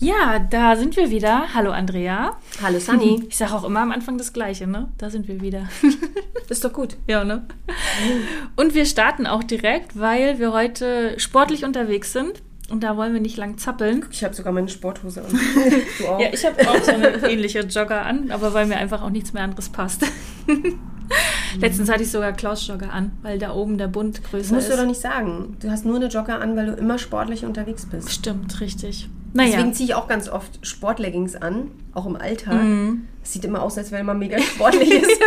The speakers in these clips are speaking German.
Ja, da sind wir wieder. Hallo Andrea. Hallo Sunny. Ich sage auch immer am Anfang das Gleiche, ne? Da sind wir wieder. Ist doch gut. Ja, ne? Und wir starten auch direkt, weil wir heute sportlich unterwegs sind. Und da wollen wir nicht lang zappeln. Ich habe sogar meine Sporthose an. Du auch? Ja, ich habe auch so eine ähnliche Jogger an, aber weil mir einfach auch nichts mehr anderes passt. Letztens hatte ich sogar Klaus Jogger an, weil da oben der Bund das größer musst ist. du doch nicht sagen. Du hast nur eine Jogger an, weil du immer sportlich unterwegs bist. Stimmt, richtig. Naja, Deswegen ziehe ich auch ganz oft Sportleggings an, auch im Alltag. Mhm. Es sieht immer aus, als wenn man mega sportlich ist.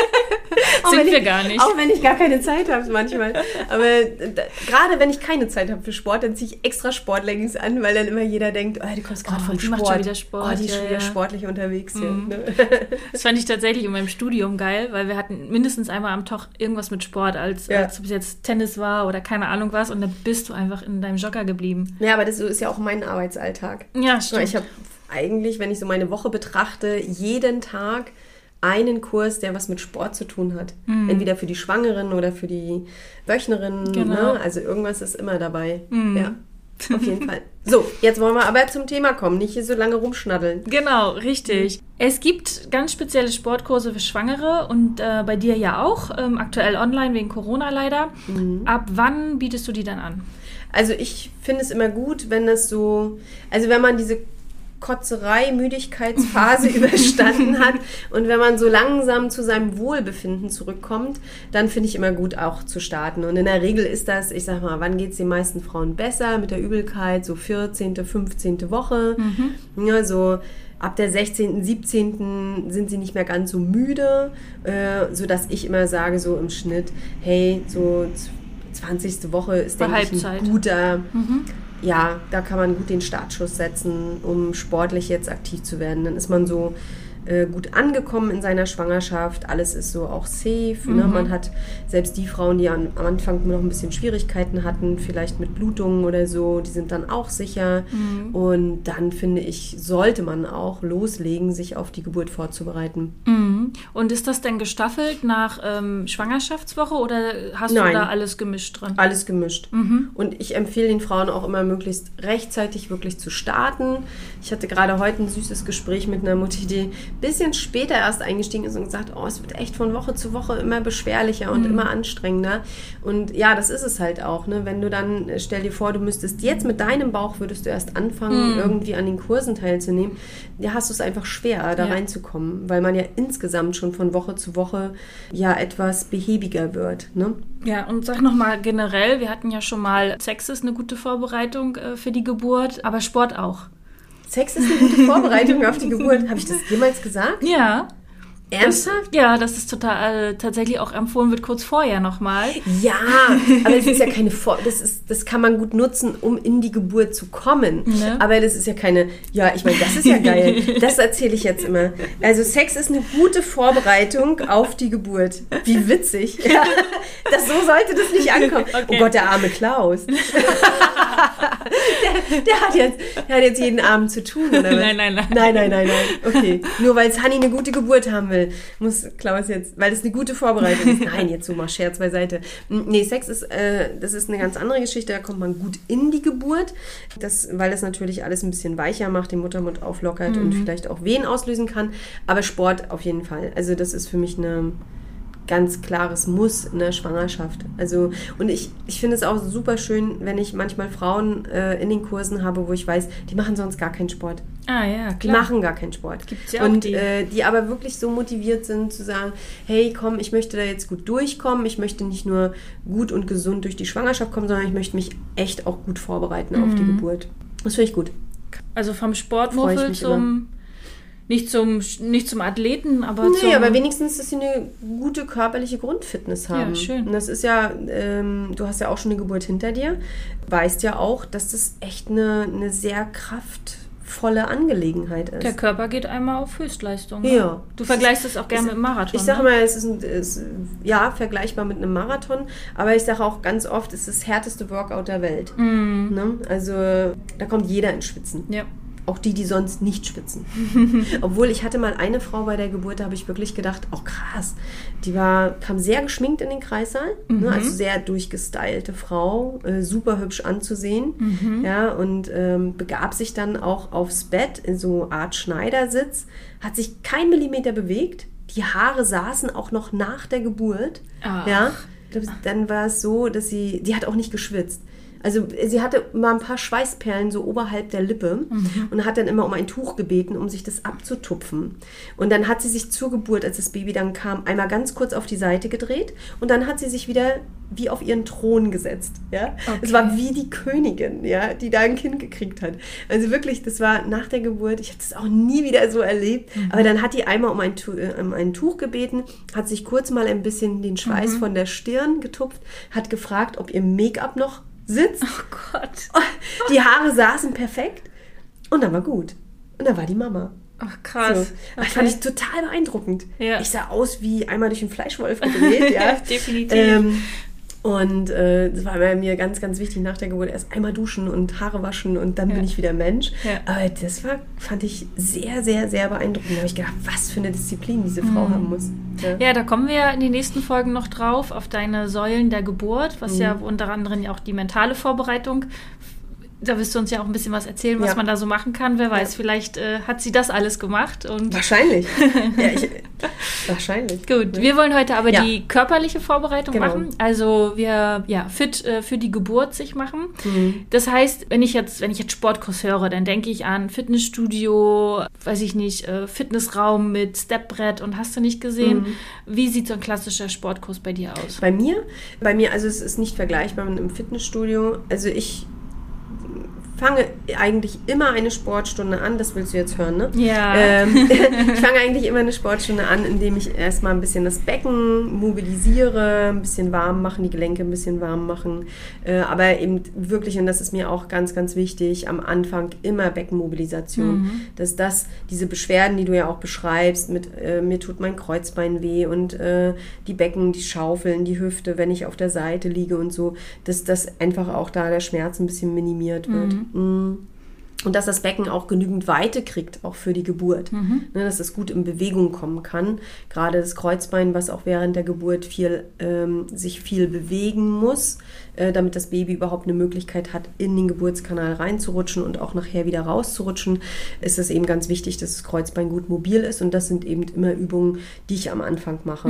Auch Sind wenn wir ich, gar nicht. Auch wenn ich gar keine Zeit habe manchmal. Aber da, gerade wenn ich keine Zeit habe für Sport, dann ziehe ich extra Sportleggings an, weil dann immer jeder denkt, oh, du kommst gerade Oh, vom die Sport. macht schon wieder Sport, Oh, die ist ja, schon wieder ja. sportlich unterwegs hier. Mhm. Ne? das fand ich tatsächlich in meinem Studium geil, weil wir hatten mindestens einmal am Tag irgendwas mit Sport, als, Ja. als ob es jetzt Tennis war oder keine Ahnung was. Und dann bist du einfach in deinem Jogger geblieben. Ja, aber das ist ja auch mein Arbeitsalltag. Ja, Ich habe eigentlich, wenn ich so meine Woche betrachte, jeden Tag einen Kurs, der was mit Sport zu tun hat. Entweder für die Schwangeren oder für die Wöchnerinnen. Genau. Ne? Also irgendwas ist immer dabei. Mhm. Ja, auf jeden Fall. So, jetzt wollen wir aber zum Thema kommen. Nicht hier so lange rumschnaddeln. Genau, richtig. Es gibt ganz spezielle Sportkurse für Schwangere und äh, bei dir ja auch, ähm, aktuell online wegen Corona leider. Ab wann bietest du die dann an? Also ich finde es immer gut, wenn das so, also wenn man diese Kotzerei, Müdigkeitsphase überstanden hat und wenn man so langsam zu seinem Wohlbefinden zurückkommt, dann finde ich immer gut auch zu starten. Und in der Regel ist das, ich sag mal, wann geht es den meisten Frauen besser mit der Übelkeit? So 14., 15. Woche. Ja, so ab der 16., 17. sind sie nicht mehr ganz so müde, äh, sodass ich immer sage, so im Schnitt, hey, so 20. Woche ist, denke ich, ein guter, ja, da kann man gut den Startschuss setzen, um sportlich jetzt aktiv zu werden. Dann ist man so äh, gut angekommen in seiner Schwangerschaft, alles ist so auch safe. Ne? Man hat selbst die Frauen, die an, am Anfang noch ein bisschen Schwierigkeiten hatten, vielleicht mit Blutungen oder so, die sind dann auch sicher. Und dann finde ich, sollte man auch loslegen, sich auf die Geburt vorzubereiten. Mhm. Und ist das denn gestaffelt nach ähm, Schwangerschaftswoche oder hast Nein. du da alles gemischt drin? Alles gemischt. Und ich empfehle den Frauen auch immer möglichst rechtzeitig wirklich zu starten. Ich hatte gerade heute ein süßes Gespräch mit einer Mutter, die bisschen später erst eingestiegen ist und gesagt, oh, es wird echt von Woche zu Woche immer beschwerlicher und immer anstrengender. Und ja, das ist es halt auch. Ne? Wenn du dann, äh, stell dir vor, du müsstest jetzt mit deinem Bauch, würdest du erst anfangen, irgendwie an den Kursen teilzunehmen, ja, hast du es einfach schwer, da Ja. reinzukommen, weil man ja insgesamt schon von Woche zu Woche ja etwas behäbiger wird. Ne? Ja, und sag nochmal generell, wir hatten ja schon mal, Sex ist eine gute Vorbereitung äh, für die Geburt, aber Sport auch. Sex ist eine gute Vorbereitung auf die Geburt. Habe ich das jemals gesagt? Ja. Ernsthaft? Ja, dass es total äh, tatsächlich auch empfohlen wird, kurz vorher nochmal. Ja, aber es ist ja keine Vor das ist das kann man gut nutzen, um in die Geburt zu kommen. Ne? Aber das ist ja keine Ja, ich meine, das ist ja geil. Das erzähle ich jetzt immer. Also Sex ist eine gute Vorbereitung auf die Geburt. Wie witzig. Ja, das so sollte das nicht ankommen. Okay. Oh Gott, der arme Klaus. der, der hat jetzt der hat jetzt jeden Abend zu tun oder was? Nein, nein, nein. Nein, nein, nein, nein. Okay. Nur weil Sunny eine gute Geburt haben will, muss Klaus jetzt, weil das eine gute Vorbereitung ist. Nein, jetzt so mal Scherz beiseite. Mm, Nee, Sex ist, äh, das ist eine ganz andere Geschichte. Da kommt man gut in die Geburt. Das, weil das natürlich alles ein bisschen weicher macht, den Muttermund auflockert und vielleicht auch Wehen auslösen kann. Aber Sport auf jeden Fall. Also das ist für mich eine ganz klares Muss in der Schwangerschaft. Also, und ich, ich finde es auch super schön, wenn ich manchmal Frauen äh, in den Kursen habe, wo ich weiß, die machen sonst gar keinen Sport. Ah ja, Die klar. machen gar keinen Sport. Gibt's ja auch und die. Äh, die aber wirklich so motiviert sind zu sagen, hey, komm, ich möchte da jetzt gut durchkommen. Ich möchte nicht nur gut und gesund durch die Schwangerschaft kommen, sondern ich möchte mich echt auch gut vorbereiten auf Mhm. die Geburt. Das finde ich gut. Also vom Sportmuffel mich zum Nicht zum, nicht zum Athleten, aber Nee, zum... aber wenigstens, dass sie eine gute körperliche Grundfitness haben. schön. Und das ist ja, ähm, du hast ja auch schon eine Geburt hinter dir, weißt ja auch, dass das echt eine, eine sehr kraftvolle Angelegenheit ist. Der Körper geht einmal auf Höchstleistung. ne? Ja. Du vergleichst es auch gerne mit dem Marathon. Ich sage ne? mal, es ist, ein, ist ja vergleichbar mit einem Marathon, aber ich sage auch ganz oft, es ist das härteste Workout der Welt. Mhm. Ne? Also da kommt jeder ins Schwitzen. Ja. Auch die, die sonst nicht schwitzen. Obwohl ich hatte mal eine Frau bei der Geburt, da habe ich wirklich gedacht, oh krass, die war, kam sehr geschminkt in den Kreissaal, ne, also sehr durchgestylte Frau, äh, super hübsch anzusehen, ja, und ähm, begab sich dann auch aufs Bett in so Art Schneidersitz, hat sich kein Millimeter bewegt, die Haare saßen auch noch nach der Geburt, Ach. ja, dann war es so, dass sie, die hat auch nicht geschwitzt. Also sie hatte mal ein paar Schweißperlen so oberhalb der Lippe und hat dann immer um ein Tuch gebeten, um sich das abzutupfen. Und dann hat sie sich zur Geburt, als das Baby dann kam, einmal ganz kurz auf die Seite gedreht und dann hat sie sich wieder wie auf ihren Thron gesetzt. Ja? Es war wie die Königin, ja, die da ein Kind gekriegt hat. Also wirklich, das war nach der Geburt, ich habe das auch nie wieder so erlebt, aber dann hat die einmal um ein, äh, um ein Tuch gebeten, hat sich kurz mal ein bisschen den Schweiß von der Stirn getupft, hat gefragt, ob ihr Make-up noch sitzt. Oh Gott. Die Haare saßen perfekt und dann war gut. Und dann war die Mama. Ach So. krass. Das fand ich total beeindruckend. Ja. Ich sah aus wie einmal durch einen Fleischwolf gedreht. ja. Definitiv. Ähm, und äh, das war bei mir ganz, ganz wichtig nach der Geburt. Erst einmal duschen und Haare waschen und dann Ja. bin ich wieder Mensch. Ja. Aber das war, fand ich sehr, sehr, sehr beeindruckend. Da habe ich gedacht, was für eine Disziplin diese Frau haben muss. Ja. Mhm. Ja, da kommen wir ja in den nächsten Folgen noch drauf, auf deine Säulen der Geburt, was ja Mhm. unter anderem ja auch die mentale Vorbereitung. Da wirst du uns ja auch ein bisschen was erzählen, was Ja. man da so machen kann. Wer weiß, Ja. vielleicht äh, hat sie das alles gemacht. Und Wahrscheinlich. ja, ich, wahrscheinlich. gut, wir wollen heute aber die körperliche Vorbereitung Genau. machen. Also wir ja fit äh, für die Geburt sich machen. Mhm. Das heißt, wenn ich jetzt, wenn ich jetzt Sportkurs höre, dann denke ich an Fitnessstudio, weiß ich nicht, äh, Fitnessraum mit Stepbrett und hast du nicht gesehen. Mhm. Wie sieht so ein klassischer Sportkurs bei dir aus? Bei mir? Bei mir, also es ist nicht vergleichbar mit einem Fitnessstudio. Also ich fange eigentlich immer eine Sportstunde an, das willst du jetzt hören, ne? Ja. Ähm, ich fange eigentlich immer eine Sportstunde an, indem ich erstmal ein bisschen das Becken mobilisiere, ein bisschen warm machen, die Gelenke ein bisschen warm machen. Äh, aber eben wirklich, und das ist mir auch ganz, ganz wichtig, am Anfang immer Beckenmobilisation. Dass das, diese Beschwerden, die du ja auch beschreibst, mit äh, mir tut mein Kreuzbein weh und äh, die Becken, die Schaufeln, die Hüfte, wenn ich auf der Seite liege und so, dass das einfach auch da der Schmerz ein bisschen minimiert wird. Mm. Und dass das Becken auch genügend Weite kriegt, auch für die Geburt. Ne, dass es gut in Bewegung kommen kann. Gerade das Kreuzbein, was auch während der Geburt viel, ähm, sich viel bewegen muss, äh, damit das Baby überhaupt eine Möglichkeit hat, in den Geburtskanal reinzurutschen und auch nachher wieder rauszurutschen, ist es eben ganz wichtig, dass das Kreuzbein gut mobil ist. Und das sind eben immer Übungen, die ich am Anfang mache.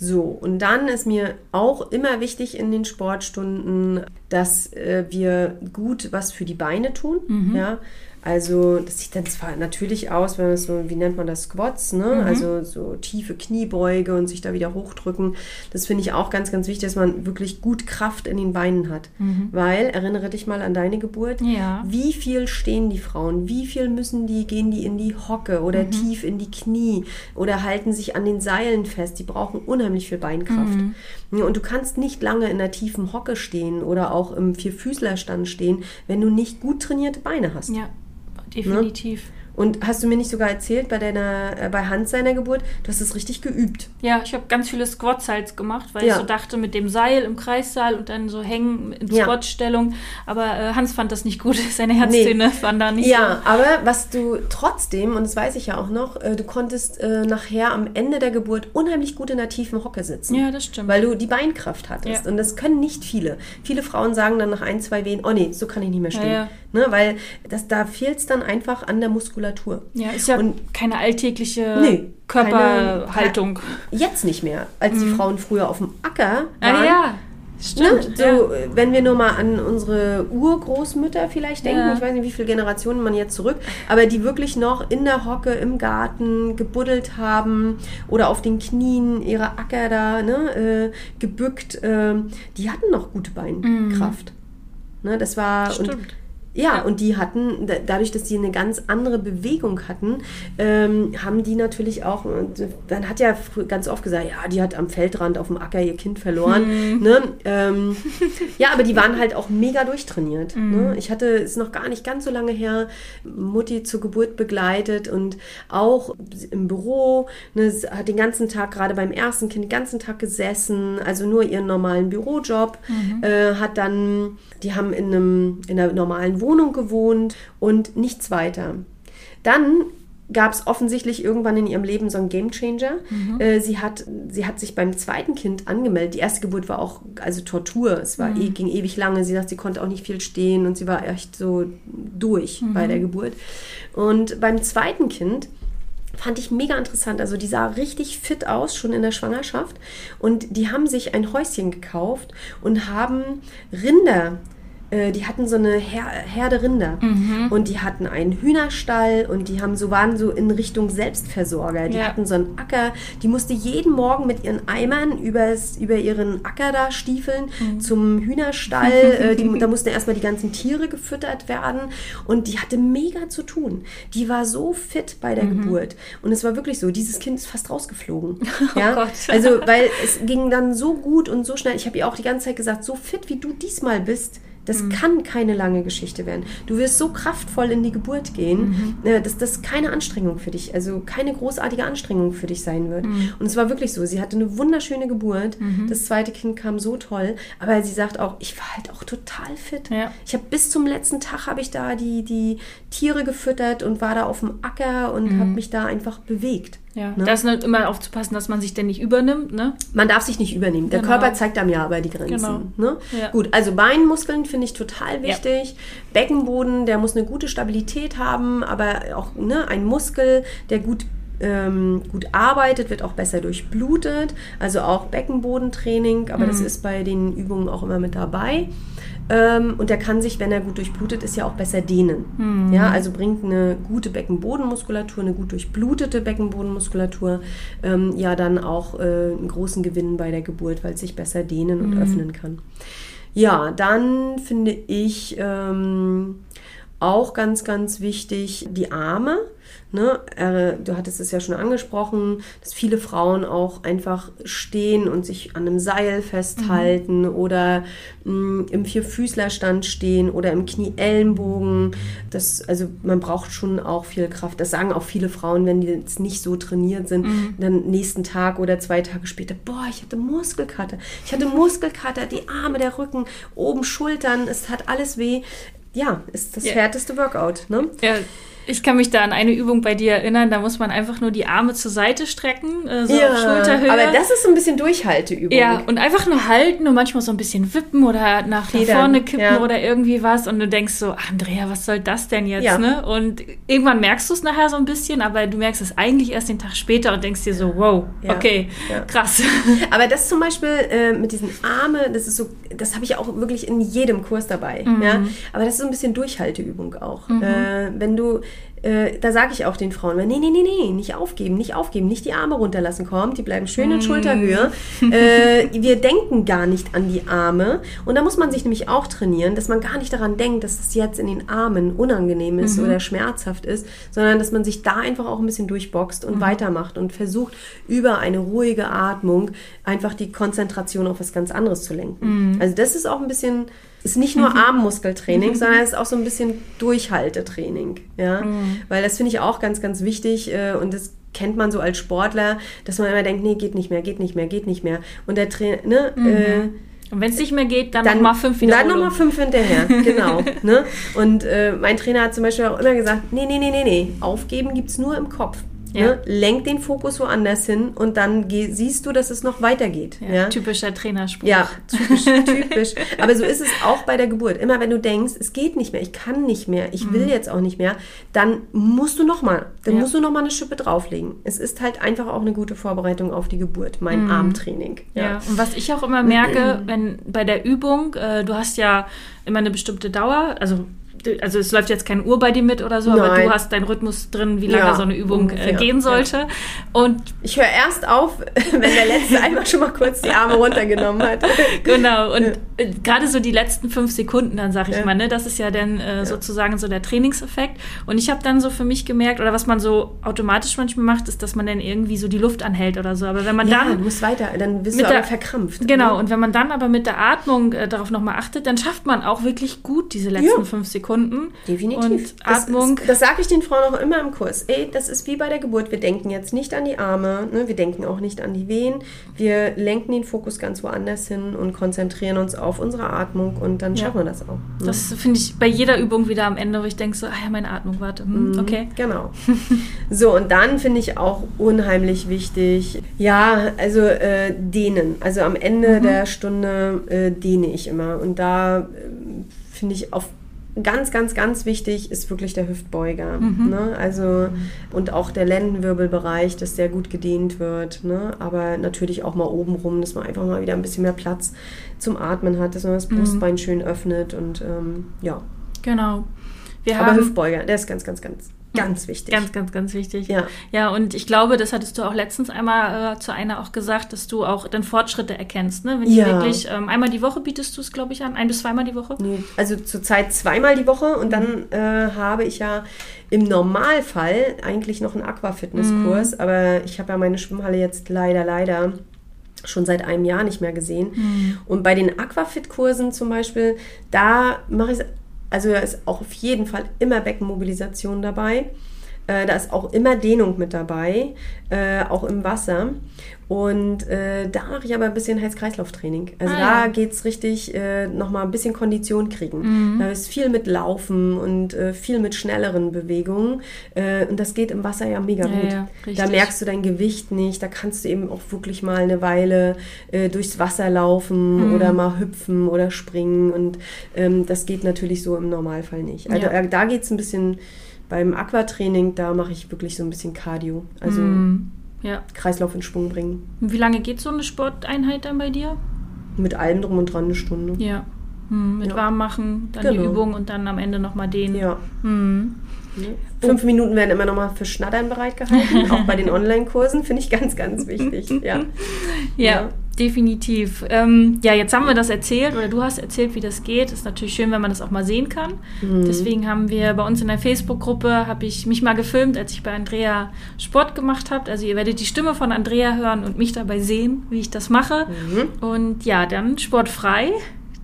So, und dann ist mir auch immer wichtig in den Sportstunden, dass äh, wir gut was für die Beine tun. Ja, also das sieht dann zwar natürlich aus, wenn es so, wie nennt man das, Squats, ne? Also so tiefe Kniebeuge und sich da wieder hochdrücken. Das finde ich auch ganz, ganz wichtig, dass man wirklich gut Kraft in den Beinen hat. Weil, erinnere dich mal an deine Geburt, Ja. wie viel stehen die Frauen? Wie viel müssen die, gehen die in die Hocke oder tief in die Knie oder halten sich an den Seilen fest? Die brauchen unheimlich viel Beinkraft. Ja, Und du kannst nicht lange in der tiefen Hocke stehen oder auch im Vierfüßlerstand stehen, wenn du nicht gut trainierte Beine hast. Ja, definitiv. Und hast du mir nicht sogar erzählt bei deiner, äh, bei Hans seiner Geburt, du hast es richtig geübt. Ja, ich habe ganz viele Squats halt gemacht, weil Ja. ich so dachte, mit dem Seil im Kreissaal und dann so hängen in Ja. Squatstellung. Aber äh, Hans fand das nicht gut. Seine Herztöne waren da nicht Ja, aber was du trotzdem, und das weiß ich ja auch noch, äh, du konntest äh, nachher am Ende der Geburt unheimlich gut in der tiefen Hocke sitzen. so. Ja, das stimmt. Weil du die Beinkraft hattest. Ja. Und das können nicht viele. Viele Frauen sagen dann nach ein, zwei Wehen, oh nee, so kann ich nicht mehr stehen. Ne, weil das, da fehlt es dann einfach an der Muskulatur. Ja, ist ja Und- keine alltägliche Nee, Körperhaltung. Jetzt nicht mehr. Als die Frauen früher auf dem Acker Mhm. Ah waren, ja, Ne? stimmt. So, äh, wenn wir nur mal an unsere Urgroßmütter vielleicht denken, Ja. ich weiß nicht, wie viele Generationen man jetzt zurück, aber die wirklich noch in der Hocke im Garten gebuddelt haben oder auf den Knien ihre Acker da ne, äh, gebückt, äh, die hatten noch gute Beinkraft. Ne, das war und Mhm. Stimmt. Ja, Ja. und die hatten, da- dadurch, dass die eine ganz andere Bewegung hatten, ähm, haben die natürlich auch, und dann hat ja ganz oft gesagt, ja, die hat am Feldrand auf dem Acker ihr Kind verloren. Hm. Ne? Ähm, ja, aber die waren halt auch mega durchtrainiert. Hm. Ne? Ich hatte, ist noch gar nicht ganz so lange her, Mutti zur Geburt begleitet und auch im Büro, ne, hat den ganzen Tag, gerade beim ersten Kind, den ganzen Tag gesessen, also nur ihren normalen Bürojob, äh, hat dann, die haben in, einem, in einer normalen Wohnung gewohnt und nichts weiter. Dann gab es offensichtlich irgendwann in ihrem Leben so einen Gamechanger. Äh, sie, hat, sie hat sich beim zweiten Kind angemeldet. Die erste Geburt war auch also Tortur. Es war, eh, ging ewig lange. Sie sagt, sie konnte auch nicht viel stehen und sie war echt so durch bei der Geburt. Und beim zweiten Kind fand ich mega interessant. Also die sah richtig fit aus, schon in der Schwangerschaft. Und die haben sich ein Häuschen gekauft und haben Rinder. Äh, Die hatten so eine Her Herde Rinder und die hatten einen Hühnerstall und die haben so waren so in Richtung Selbstversorger. Die Ja. hatten so einen Acker. Die musste jeden Morgen mit ihren Eimern übers, über ihren Acker da stiefeln zum Hühnerstall. äh, die, da mussten erstmal die ganzen Tiere gefüttert werden und die hatte mega zu tun. Die war so fit bei der Geburt und es war wirklich so, dieses Kind ist fast rausgeflogen. ja? Gott. Also, weil es ging dann so gut und so schnell. Ich habe ihr auch die ganze Zeit gesagt, so fit wie du diesmal bist, das kann keine lange Geschichte werden. Du wirst so kraftvoll in die Geburt gehen, äh, dass das keine Anstrengung für dich, also keine großartige Anstrengung für dich sein wird. Und es war wirklich so. Sie hatte eine wunderschöne Geburt. Das zweite Kind kam so toll. Aber sie sagt auch, ich war halt auch total fit. Ja. Ich habe bis zum letzten Tag habe ich da die, die Tiere gefüttert und war da auf dem Acker und habe mich da einfach bewegt. Ja, Ne? da ist halt immer aufzupassen, dass man sich denn nicht übernimmt, ne? Man darf sich nicht übernehmen. Der Genau. Körper zeigt einem ja aber die Grenzen. Genau. Ne? Ja. Gut, also Beinmuskeln finde ich total wichtig. Beckenboden, der muss eine gute Stabilität haben, aber auch ne, ein Muskel, der gut ähm, gut arbeitet, wird auch besser durchblutet. Also auch Beckenbodentraining, aber Mhm. das ist bei den Übungen auch immer mit dabei. Ähm, und der kann sich, wenn er gut durchblutet ist, ja auch besser dehnen. Mhm. Ja, also bringt eine gute Beckenbodenmuskulatur, eine gut durchblutete Beckenbodenmuskulatur, ähm, ja dann auch äh, einen großen Gewinn bei der Geburt, weil es sich besser dehnen und öffnen kann. Ja, dann finde ich ähm, auch ganz, ganz wichtig die Arme. Ne? Äh, du hattest es ja schon angesprochen, dass viele Frauen auch einfach stehen und sich an einem Seil festhalten oder mh, im Vierfüßlerstand stehen oder im Knie-Ellenbogen. Das, also man braucht schon auch viel Kraft. Das sagen auch viele Frauen, wenn die jetzt nicht so trainiert sind, dann nächsten Tag oder zwei Tage später, boah, ich hatte Muskelkater. Ich hatte Muskelkater, die Arme, der Rücken, oben Schultern, es hat alles weh. Ja, ist das Ja. härteste Workout. Ne? Ja, ich kann mich da an eine Übung bei dir erinnern, da muss man einfach nur die Arme zur Seite strecken, äh, so auf Schulterhöhe. aber das ist so ein bisschen Durchhalteübung. ja, und einfach nur halten und manchmal so ein bisschen wippen oder nach, nach vorne kippen ja. oder irgendwie was und du denkst so, "Ach, Andrea, was soll das denn jetzt, Ja. ne? Und irgendwann merkst du es nachher so ein bisschen, aber du merkst es eigentlich erst den Tag später und denkst dir so, wow, Ja. okay, Ja. krass. Aber das zum Beispiel äh, mit diesen Arme, das ist so, das habe ich auch wirklich in jedem Kurs dabei. Mhm. Ja? Aber das ist so ein bisschen Durchhalteübung auch. Äh, wenn du, äh, da sage ich auch den Frauen, nee, nee, nee, nee, nicht aufgeben, nicht aufgeben, nicht die Arme runterlassen, kommt, die bleiben schön Mhm. in Schulterhöhe. äh, wir denken gar nicht an die Arme. Und da muss man sich nämlich auch trainieren, dass man gar nicht daran denkt, dass es jetzt in den Armen unangenehm Mhm. ist oder schmerzhaft ist, sondern dass man sich da einfach auch ein bisschen durchboxt Mhm. und weitermacht und versucht, über eine ruhige Atmung einfach die Konzentration auf was ganz anderes zu lenken. Mhm. Also das ist auch ein bisschen, ist nicht nur Armmuskeltraining, sondern es ist auch so ein bisschen Durchhaltetraining. Ja? Mhm. Weil das finde ich auch ganz, ganz wichtig äh, und das kennt man so als Sportler, dass man immer denkt, nee, geht nicht mehr, geht nicht mehr, geht nicht mehr. Und der Trainer, ne, äh, Und wenn es nicht mehr geht, dann, dann noch mal fünf Dann Wiederholungen. nochmal fünf hinterher, genau. ne? Und äh, mein Trainer hat zum Beispiel auch immer gesagt, nee, nee, nee, nee, nee, aufgeben gibt es nur im Kopf. Ja. Ne? Lenk den Fokus woanders hin und dann siehst du, dass es noch weitergeht. ja, Ja, Typischer Trainerspruch. ja, typisch, typisch. Aber so ist es auch bei der Geburt. Immer wenn du denkst, es geht nicht mehr, ich kann nicht mehr, ich will jetzt auch nicht mehr, dann musst du nochmal, dann Ja. musst du nochmal eine Schippe drauflegen. Es ist halt einfach auch eine gute Vorbereitung auf die Geburt, mein Armtraining. Ja. und was ich auch immer merke, wenn bei der Übung, äh, du hast ja immer eine bestimmte Dauer, also also es läuft jetzt kein Uhr bei dir mit oder so, aber Nein. du hast deinen Rhythmus drin, wie lange Ja, so eine Übung äh, gehen sollte. Und Ich höre erst auf, wenn der Letzte einmal schon mal kurz die Arme runtergenommen hat. Genau, und äh, gerade so die letzten fünf Sekunden, dann sag ich Ja. mal, ne, das ist ja dann äh, sozusagen so der Trainingseffekt. Und ich habe dann so für mich gemerkt, oder was man so automatisch manchmal macht, ist, dass man dann irgendwie so die Luft anhält oder so. Aber wenn man Ja, du dann. musst weiter, dann bist Mit du aber der- verkrampft. Genau, ne? und wenn man dann aber mit der Atmung äh, darauf nochmal achtet, dann schafft man auch wirklich gut diese letzten Ja. fünf Sekunden. Definitiv. Und Das Atmung. Ist, das sage ich den Frauen auch immer im Kurs. Ey, das ist wie bei der Geburt. Wir denken jetzt nicht an die Arme, ne? wir denken auch nicht an die Wehen. Wir lenken den Fokus ganz woanders hin und konzentrieren uns auf unsere Atmung und dann Ja. schaffen wir das auch. Ne? Das finde ich bei jeder Übung wieder am Ende, wo ich denke so, ah ja, meine Atmung, warte, hm, okay. Genau. So, und dann finde ich auch unheimlich wichtig, ja, also äh, dehnen. Also am Ende der Stunde äh, dehne ich immer. Und da äh, finde ich auf ganz, ganz, ganz wichtig ist wirklich der Hüftbeuger. Ne? Also, und auch der Lendenwirbelbereich, dass der gut gedehnt wird. Ne? Aber natürlich auch mal oben rum, dass man einfach mal wieder ein bisschen mehr Platz zum Atmen hat, dass man das Brustbein schön öffnet und ähm, ja. Genau. Wir Aber Hüftbeuger, der ist ganz, ganz, ganz, ganz wichtig. Ganz, ganz, ganz wichtig. Ja. Ja, und ich glaube, das hattest du auch letztens einmal äh, zu einer auch gesagt, dass du auch dann Fortschritte erkennst, ne? Wenn Ja. du wirklich ähm, einmal die Woche bietest du es, glaube ich, an, ein bis zweimal die Woche. Nee, also zurzeit zweimal die Woche und dann äh, habe ich ja im Normalfall eigentlich noch einen Aquafitnesskurs, aber ich habe ja meine Schwimmhalle jetzt leider, leider schon seit einem Jahr nicht mehr gesehen. Und bei den Aquafit-Kursen zum Beispiel, da mache ich, also da ist auch auf jeden Fall immer Beckenmobilisation dabei. Äh, da ist auch immer Dehnung mit dabei, äh, auch im Wasser. Und äh, da mache ich aber ein bisschen Herz-Kreislauf-Training. Also Ah, da ja. geht es richtig äh, nochmal ein bisschen Kondition kriegen. Da ist viel mit Laufen und äh, viel mit schnelleren Bewegungen. Äh, und das geht im Wasser ja mega Ja, gut. ja, da merkst du dein Gewicht nicht. Da kannst du eben auch wirklich mal eine Weile äh, durchs Wasser laufen Mhm. oder mal hüpfen oder springen. Und ähm, das geht natürlich so im Normalfall nicht. Also äh, da geht es ein bisschen beim Aquatraining, da mache ich wirklich so ein bisschen Cardio. Also Mhm. Ja. Kreislauf in Schwung bringen. Wie lange geht so eine Sporteinheit dann bei dir? Mit allem drum und dran eine Stunde. Ja. Hm, mit Ja. warm machen, dann die Genau. Übung und dann am Ende nochmal den. Ja. Hm. Fünf Minuten werden immer nochmal für Schnattern bereitgehalten, auch bei den Online-Kursen, finde ich ganz, ganz wichtig. Ja. Ja, Ja. Definitiv. Ähm, ja, jetzt haben wir das erzählt oder du hast erzählt, wie das geht. Ist natürlich schön, wenn man das auch mal sehen kann. Mhm. Deswegen haben wir bei uns in der Facebook-Gruppe, habe ich mich mal gefilmt, als ich bei Andrea Sport gemacht habe. Also ihr werdet die Stimme von Andrea hören und mich dabei sehen, wie ich das mache. Mhm. Und ja, dann sportfrei.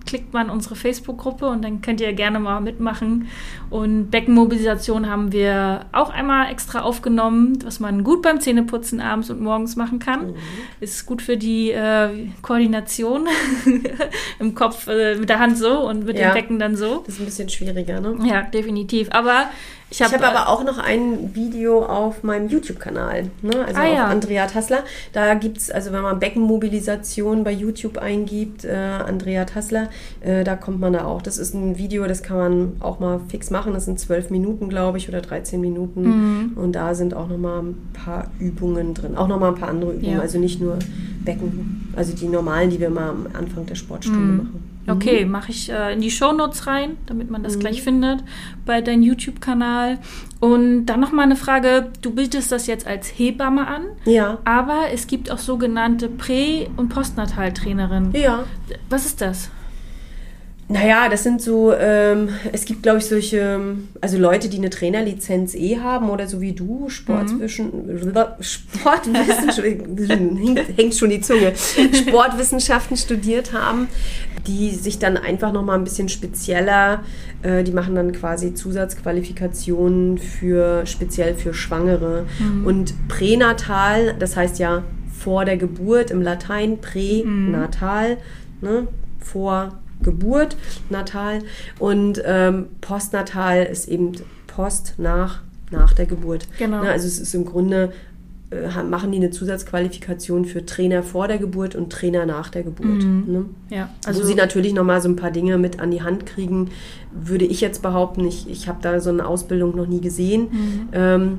Klickt man unsere Facebook-Gruppe und dann könnt ihr gerne mal mitmachen. Und Beckenmobilisation haben wir auch einmal extra aufgenommen, was man gut beim Zähneputzen abends und morgens machen kann. Mhm. Ist gut für die äh, Koordination im Kopf äh, mit der Hand so und mit Ja. dem Becken dann so. Das ist ein bisschen schwieriger, ne? Ja, definitiv. Aber ich habe habe aber auch noch ein Video auf meinem YouTube-Kanal, ne? also Ah, auf ja. Andrea Tassler. Da gibt es, also wenn man Beckenmobilisation bei YouTube eingibt, äh, Andrea Tassler, äh, da kommt man da auch. Das ist ein Video, das kann man auch mal fix machen. Das sind zwölf Minuten, glaube ich, oder 13 Minuten. Mhm. Und da sind auch noch mal ein paar Übungen drin. Auch noch mal ein paar andere Übungen, Ja. also nicht nur Becken, also die normalen, die wir mal am Anfang der Sportstunde Mhm. machen. Okay, mache ich äh, in die Shownotes rein, damit man Mhm. das gleich findet bei deinem YouTube-Kanal. Und dann noch mal eine Frage: Du bietest das jetzt als Hebamme an, Ja. aber es gibt auch sogenannte Prä- und Postnataltrainerin. Ja. Was ist das? Naja, das sind so, ähm, es gibt, glaube ich, solche, also Leute, die eine Trainerlizenz eh haben oder so wie du, Sportwischen, Sportwissenschaften, hängt, hängt schon die Zunge, Sportwissenschaften studiert haben, die sich dann einfach nochmal ein bisschen spezieller, äh, die machen dann quasi Zusatzqualifikationen für, speziell für Schwangere. Und pränatal, das heißt ja vor der Geburt im Latein, pränatal, ne, vor Geburt, natal und ähm, postnatal ist eben Post nach, nach der Geburt. Genau. Ne, also es ist im Grunde, machen die eine Zusatzqualifikation für Trainer vor der Geburt und Trainer nach der Geburt. Ne? Ja, Also Wo sie natürlich nochmal so ein paar Dinge mit an die Hand kriegen, würde ich jetzt behaupten. Ich, ich habe da so eine Ausbildung noch nie gesehen. Mhm. Ähm,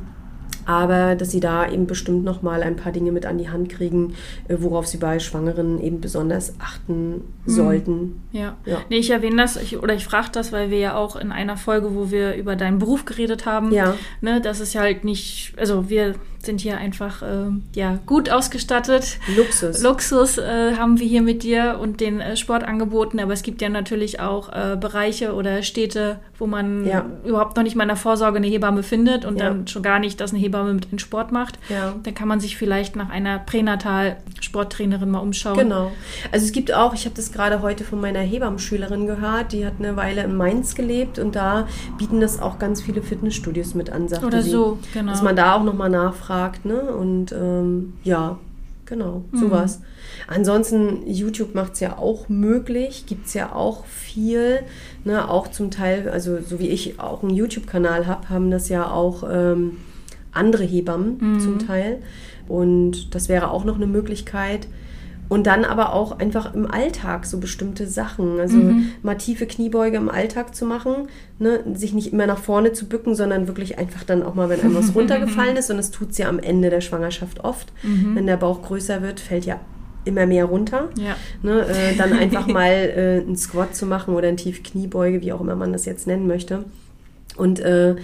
aber dass sie da eben bestimmt nochmal ein paar Dinge mit an die Hand kriegen, äh, worauf sie bei Schwangeren eben besonders achten sollten. Ja. Ja. Nee, ich erwähne das, ich, oder ich frage das, weil wir ja auch in einer Folge, wo wir über deinen Beruf geredet haben, Ja. ne, das ist ja halt nicht, also wir sind hier einfach ähm, ja, gut ausgestattet. Luxus. Luxus äh, haben wir hier mit dir und den äh, Sportangeboten, aber es gibt ja natürlich auch äh, Bereiche oder Städte, wo man Ja. überhaupt noch nicht mal in der Vorsorge eine Hebamme findet und Ja. dann schon gar nicht, dass eine Hebamme mit in Sport macht. Ja. Dann kann man sich vielleicht nach einer Pränatal-Sporttrainerin mal umschauen. Genau. Also es gibt auch, ich habe das gerade heute von meiner Hebammenschülerin gehört, die hat eine Weile in Mainz gelebt und da bieten das auch ganz viele Fitnessstudios mit an, sagte Oder sie. so, genau. Dass man da auch nochmal nachfragt, ne? Und ähm, ja, genau, sowas. Ansonsten, YouTube macht es ja auch möglich, gibt es ja auch viel, ne? Auch zum Teil, also so wie ich auch einen YouTube-Kanal habe, haben das ja auch ähm, andere Hebammen zum Teil. Und das wäre auch noch eine Möglichkeit. Und dann aber auch einfach im Alltag so bestimmte Sachen. Also mal tiefe Kniebeuge im Alltag zu machen, ne? sich nicht immer nach vorne zu bücken, sondern wirklich einfach dann auch mal, wenn einem was runtergefallen ist. Und das tut es ja am Ende der Schwangerschaft oft. Wenn der Bauch größer wird, fällt ja immer mehr runter. Ja. Ne? Äh, dann einfach mal äh, einen Squat zu machen oder ein tief Kniebeuge, wie auch immer man das jetzt nennen möchte. Und äh,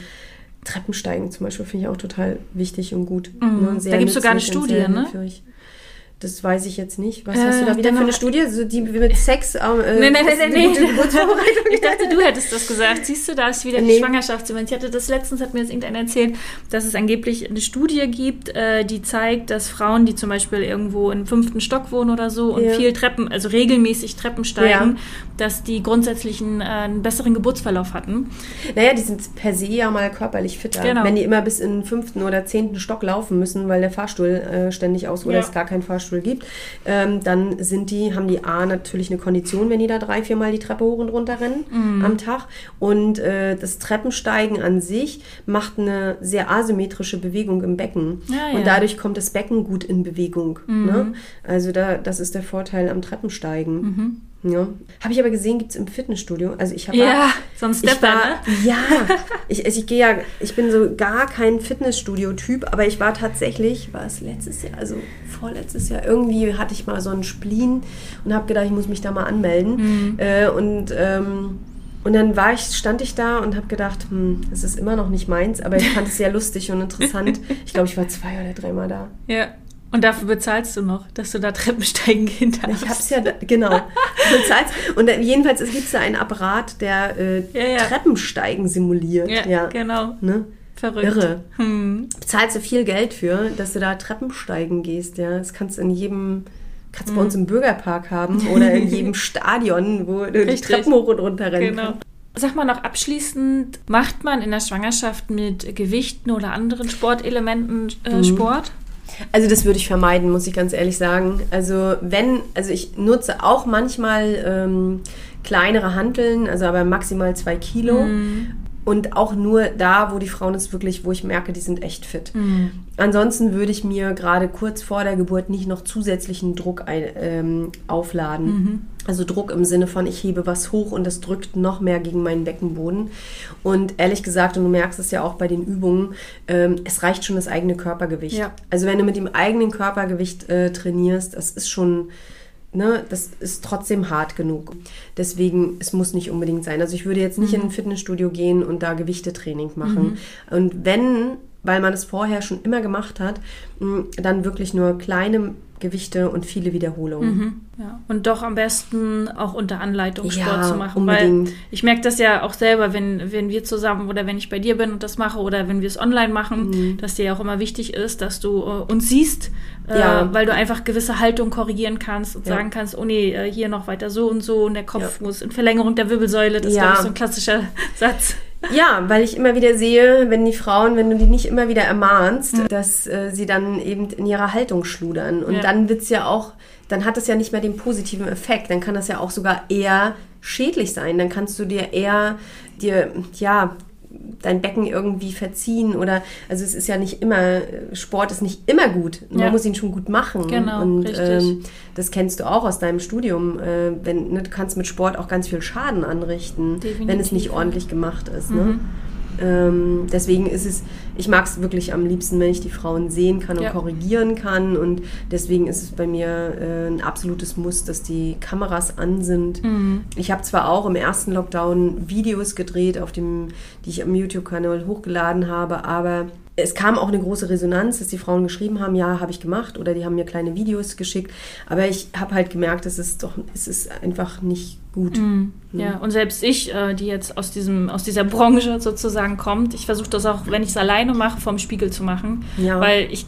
Treppensteigen zum Beispiel finde ich auch total wichtig und gut. Mhm. Ne? Da gibt's sogar eine Studie, ne? Das weiß ich jetzt nicht. Was Äh, hast du da wieder für eine Studie? So die mit Sex? Ähm, äh, ist nee, gute nee. Geburtsvorbereitung. Ich dachte, du hättest das gesagt. Siehst du, da ist wieder die Nee. Schwangerschaftsdemenz. Ich hatte das letztens, hat mir das irgendeiner erzählt, dass es angeblich eine Studie gibt, äh, die zeigt, dass Frauen, die zum Beispiel irgendwo im fünften Stock wohnen oder so und Ja. viel Treppen, also regelmäßig Treppen steigen, Ja. dass die grundsätzlich einen, äh, einen besseren Geburtsverlauf hatten. Naja, die sind per se ja mal körperlich fitter. Genau. Wenn die immer bis in den fünften oder zehnten Stock laufen müssen, weil der Fahrstuhl äh, ständig aus oder Ja. es gar keinen Fahrstuhl gibt, ähm, dann sind die, haben die A natürlich eine Kondition, wenn die da drei, viermal die Treppe hoch und runter rennen Mhm. am Tag. Und äh, das Treppensteigen an sich macht eine sehr asymmetrische Bewegung im Becken. Ja, ja. Und dadurch kommt das Becken gut in Bewegung. Ne? Also da, das ist der Vorteil am Treppensteigen. Ja. Habe ich aber gesehen, gibt es im Fitnessstudio. Also ich habe Ja, so ein ich Stepper, war, ne? ja, ich, also ich gehe ja, ich bin so gar kein Fitnessstudio-Typ, aber ich war tatsächlich, war es letztes Jahr, also vorletztes Jahr, irgendwie hatte ich mal so einen Spleen und habe gedacht, ich muss mich da mal anmelden. Mhm. Äh, und, ähm, und dann war ich, stand ich da und habe gedacht, hm, das ist immer noch nicht meins, aber ich fand es sehr lustig und interessant. Ich glaube, ich war zwei oder dreimal da. Ja. Und dafür bezahlst du noch, dass du da Treppensteigen gehen darfst. Ich hab's ja, da, genau. Bezahlst. Und jedenfalls gibt es da einen Apparat, der äh, Ja, ja. Treppensteigen simuliert. Ja, Ja, genau. Ne? Verrückt. Irre. Hm. Bezahlst du viel Geld für, dass du da Treppensteigen gehst, ja. Das kannst du in jedem, kannst du bei uns im Bürgerpark haben oder in jedem Stadion, wo du die. Treppen hoch und runter rennen Genau. kannst. Sag mal noch abschließend, macht man in der Schwangerschaft mit Gewichten oder anderen Sportelementen äh, Mhm. Sport? Also das würde ich vermeiden, muss ich ganz ehrlich sagen. Also wenn, also ich nutze auch manchmal ähm, kleinere Hanteln, also aber maximal zwei Kilo. Und auch nur da, wo die Frauen es wirklich, wo ich merke, die sind echt fit. Ansonsten würde ich mir gerade kurz vor der Geburt nicht noch zusätzlichen Druck ein, ähm, aufladen. Also Druck im Sinne von, ich hebe was hoch und das drückt noch mehr gegen meinen Beckenboden. Und ehrlich gesagt, und du merkst es ja auch bei den Übungen, ähm, es reicht schon das eigene Körpergewicht. Ja. Also wenn du mit dem eigenen Körpergewicht äh, trainierst, das ist schon, ne, das ist trotzdem hart genug. Deswegen, es muss nicht unbedingt sein. Also ich würde jetzt nicht in ein Fitnessstudio gehen und da Gewichtetraining machen. Und wenn, weil man es vorher schon immer gemacht hat, mh, dann wirklich nur kleine Gewichte und viele Wiederholungen. Ja. Und doch am besten auch unter Anleitung Ja, Sport zu machen. unbedingt. Weil ich merke das ja auch selber, wenn, wenn wir zusammen oder wenn ich bei dir bin und das mache oder wenn wir es online machen, Mhm. dass dir ja auch immer wichtig ist, dass du äh, uns siehst, äh, Ja. weil du einfach gewisse Haltung korrigieren kannst und sagen kannst, oh nee, äh, hier noch weiter so und so und der Kopf muss in Verlängerung der Wirbelsäule. Das ist, Ja. glaube ich, so ein klassischer Satz. Ja, weil ich immer wieder sehe, wenn die Frauen, wenn du die nicht immer wieder ermahnst, dass äh, sie dann eben in ihrer Haltung schludern. Und Ja. dann wird's ja auch, dann hat es ja nicht mehr den positiven Effekt. Dann kann das ja auch sogar eher schädlich sein. Dann kannst du dir eher dir, ja, dein Becken irgendwie verziehen oder also es ist ja nicht immer Sport ist nicht immer gut man Ja. muss ihn schon gut machen Genau, und richtig. ähm, das kennst du auch aus deinem Studium äh, wenn ne, du kannst mit Sport auch ganz viel Schaden anrichten wenn es Definitiv, nicht ordentlich gemacht ist ne? Ähm, deswegen ist es, ich mag es wirklich am liebsten, wenn ich die Frauen sehen kann und Ja. korrigieren kann. Und deswegen ist es bei mir äh, ein absolutes Muss, dass die Kameras an sind. Mhm. Ich habe zwar auch im ersten Lockdown Videos gedreht, auf dem, die ich am YouTube-Kanal hochgeladen habe, aber es kam auch eine große Resonanz, dass die Frauen geschrieben haben, ja, habe ich gemacht oder die haben mir kleine Videos geschickt. Aber ich habe halt gemerkt, es ist doch, es ist einfach nicht gut. Mhm. Ja, und selbst ich, äh, die jetzt aus, diesem, aus dieser Branche sozusagen kommt, ich versuche das auch, wenn ich es alleine mache, vorm Spiegel zu machen. Ja. Weil ich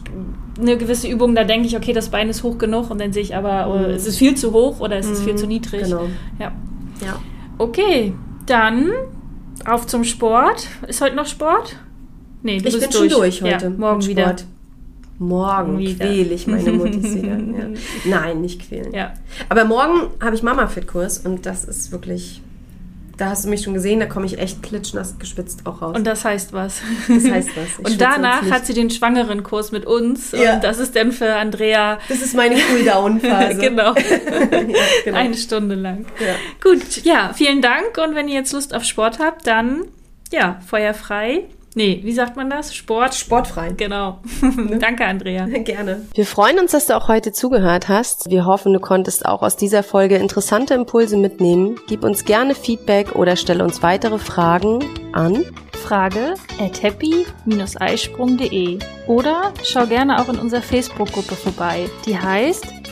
eine gewisse Übung, da denke ich, okay, das Bein ist hoch genug und dann sehe ich aber, oh, es ist viel zu hoch oder es ist viel zu niedrig. Genau. Ja. Ja. Okay, dann auf zum Sport. Ist heute noch Sport? Nee, du Ich bist bin schon durch heute. Ja, morgen wieder. Morgen Wieder. quäle ich meine Muttis wieder. Ja. Nein, nicht quälen. Ja. Aber morgen habe ich Mama-Fit-Kurs und das ist wirklich, da hast du mich schon gesehen, da komme ich echt klitschnass gespitzt auch raus. Und das heißt was. das heißt was. Ich Und danach hat sie den Schwangerenkurs mit uns. Ja. Und das ist dann für Andrea Das ist meine Cooldown-Phase. genau. genau. eine Stunde lang. Ja. Gut, ja, vielen Dank. Und wenn ihr jetzt Lust auf Sport habt, dann ja, feuerfrei. Nee, wie sagt man das? Sport. Sportfrei. Genau. Danke, Andrea. Gerne. Wir freuen uns, dass du auch heute zugehört hast. Wir hoffen, du konntest auch aus dieser Folge interessante Impulse mitnehmen. Gib uns gerne Feedback oder stelle uns weitere Fragen an Frage at happy-eisprung.de oder schau gerne auch in unserer Facebook-Gruppe vorbei. Die heißt